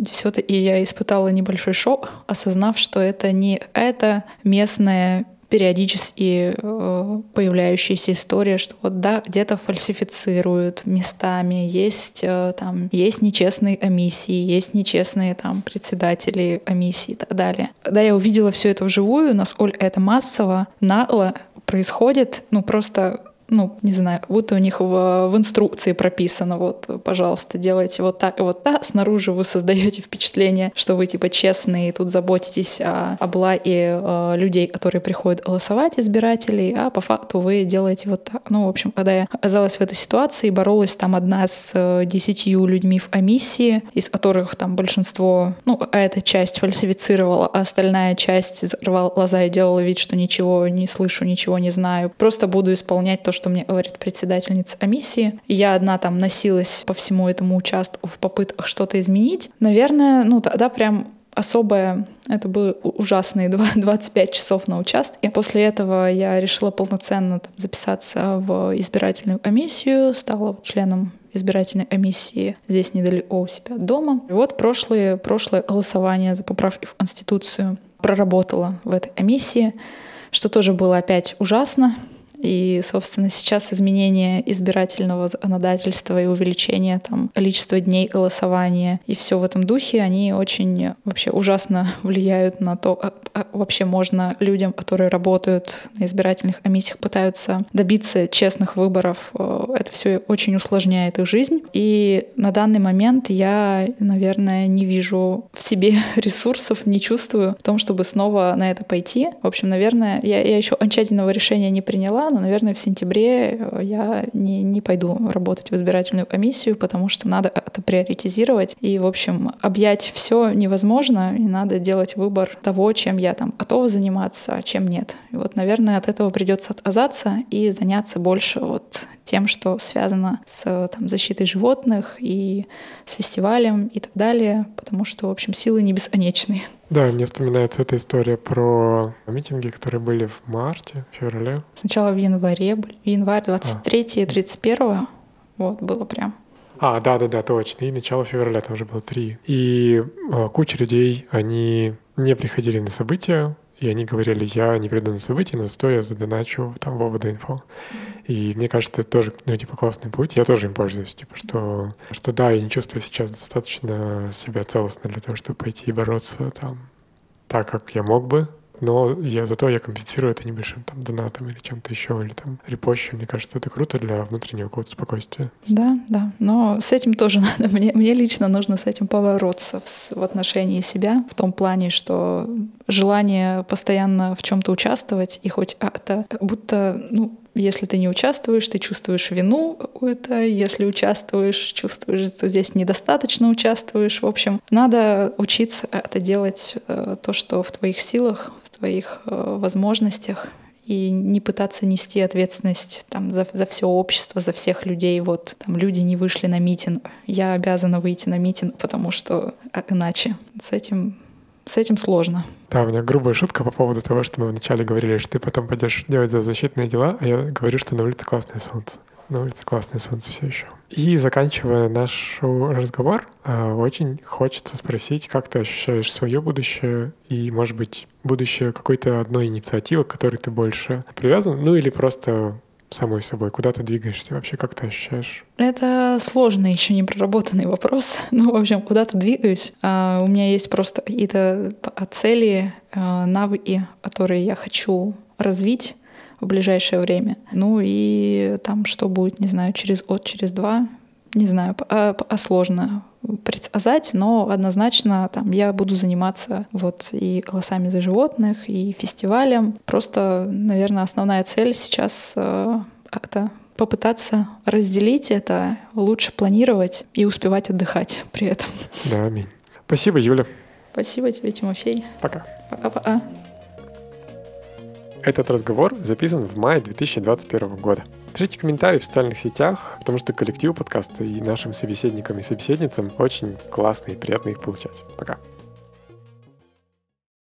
все-таки я испытала небольшой шок, осознав, что это не это местное периодически э, появляющаяся история, что вот да, где-то фальсифицируют местами, есть э, там, есть нечестные комиссии, есть нечестные там председатели комиссии и так далее. Когда я увидела все это вживую, насколько это массово, нагло происходит, ну просто ну, не знаю, как будто у них в, в инструкции прописано, вот, пожалуйста, делайте вот так и вот так. Снаружи вы создаете [LAUGHS] впечатление, что вы, типа, честные, и тут заботитесь о, о благе э, людей, которые приходят голосовать, избирателей, а по факту вы делаете вот так. Ну, в общем, когда я оказалась в этой ситуации, боролась там одна с э, десятью людьми в комиссии, из которых там большинство, ну, какая-то часть фальсифицировала, а остальная часть закрывала глаза и делала вид, что ничего не слышу, ничего не знаю. Просто буду исполнять то, что мне говорит председательница комиссии. Я одна там носилась по всему этому участку в попытках что-то изменить. Наверное, ну тогда прям особое, это были ужасные 25 часов на участке. После этого я решила полноценно там, записаться в избирательную комиссию, стала членом избирательной комиссии здесь недалеко у себя дома. И вот прошлое, прошлое голосование за поправки в Конституцию проработала в этой комиссии, что тоже было опять ужасно. И, собственно, сейчас изменение избирательного законодательства и увеличение там, количества дней голосования и все в этом духе, они очень вообще ужасно [LAUGHS] влияют на то, как вообще можно людям, которые работают на избирательных комиссиях, пытаются добиться честных выборов. Э, это все очень усложняет их жизнь. И на данный момент я, наверное, не вижу в себе [LAUGHS] ресурсов, не чувствую в том, чтобы снова на это пойти. В общем, наверное, я, я еще окончательного решения не приняла, но, наверное, в сентябре э, я не, не пойду работать в избирательную комиссию, потому что надо это приоритизировать. И, в общем, объять все невозможно, и надо делать выбор того, чем я там готова заниматься, а чем нет. И вот, наверное, от этого придется отказаться и заняться больше вот тем, что связано с там, защитой животных и с фестивалем и так далее, потому что, в общем, силы не бесконечные. Да, мне вспоминается эта история про митинги, которые были в марте, феврале. Сначала в январе, были- январь 23 и 31 вот, было прям. А, да-да-да, точно. И начало февраля там уже было три. И э, куча людей, они не приходили на события, и они говорили, я не приду на события, но зато я задоначу там Вова инфо. И мне кажется, это тоже, ну, типа, классный путь. Я тоже им пользуюсь. Типа, что, что да, я не чувствую сейчас достаточно себя целостно для того, чтобы пойти и бороться там так, как я мог бы. Но я, зато я компенсирую это небольшим там донатом или чем-то еще, или там репощем. Мне кажется, это круто для внутреннего какого-то спокойствия. Да, да. Но с этим тоже [LAUGHS] надо. Мне, мне лично нужно с этим побороться в, в отношении себя, в том плане, что желание постоянно в чем-то участвовать, и хоть это будто, ну, если ты не участвуешь, ты чувствуешь вину какую-то, если участвуешь, чувствуешь, что здесь недостаточно участвуешь. В общем, надо учиться это делать, э, то, что в твоих силах, в твоих э, возможностях, и не пытаться нести ответственность там, за, за все общество, за всех людей. Вот там люди не вышли на митинг, я обязана выйти на митинг, потому что а, иначе с этим, с этим сложно. Да, у меня грубая шутка по поводу того, что мы вначале говорили, что ты потом пойдешь делать защитные дела, а я говорю, что на улице классное солнце. На улице классное солнце все еще. И заканчивая наш разговор, э, очень хочется спросить, как ты ощущаешь свое будущее и, может быть, будущее какой-то одной инициативы, к которой ты больше привязан, ну или просто самой собой, куда ты двигаешься вообще, как ты ощущаешь? Это сложный, еще не проработанный вопрос. [LAUGHS] Ну, в общем, куда-то двигаюсь. А, у меня есть просто какие-то п- цели, а, навыки, которые я хочу развить в ближайшее время. Ну и там что будет, не знаю, через год, через два, не знаю, а, а сложно предсказать, но однозначно там я буду заниматься вот и голосами за животных, и фестивалем. Просто, наверное, основная цель сейчас э, как-то попытаться разделить это, лучше планировать и успевать отдыхать [LAUGHS] при этом. Да, аминь. Спасибо, Юля. Спасибо тебе, Тимофей. Пока. Пока-пока. Этот разговор записан в мае 2021 года. Пишите комментарии в социальных сетях, потому что коллективу подкаста и нашим собеседникам и собеседницам очень классно и приятно их получать. Пока.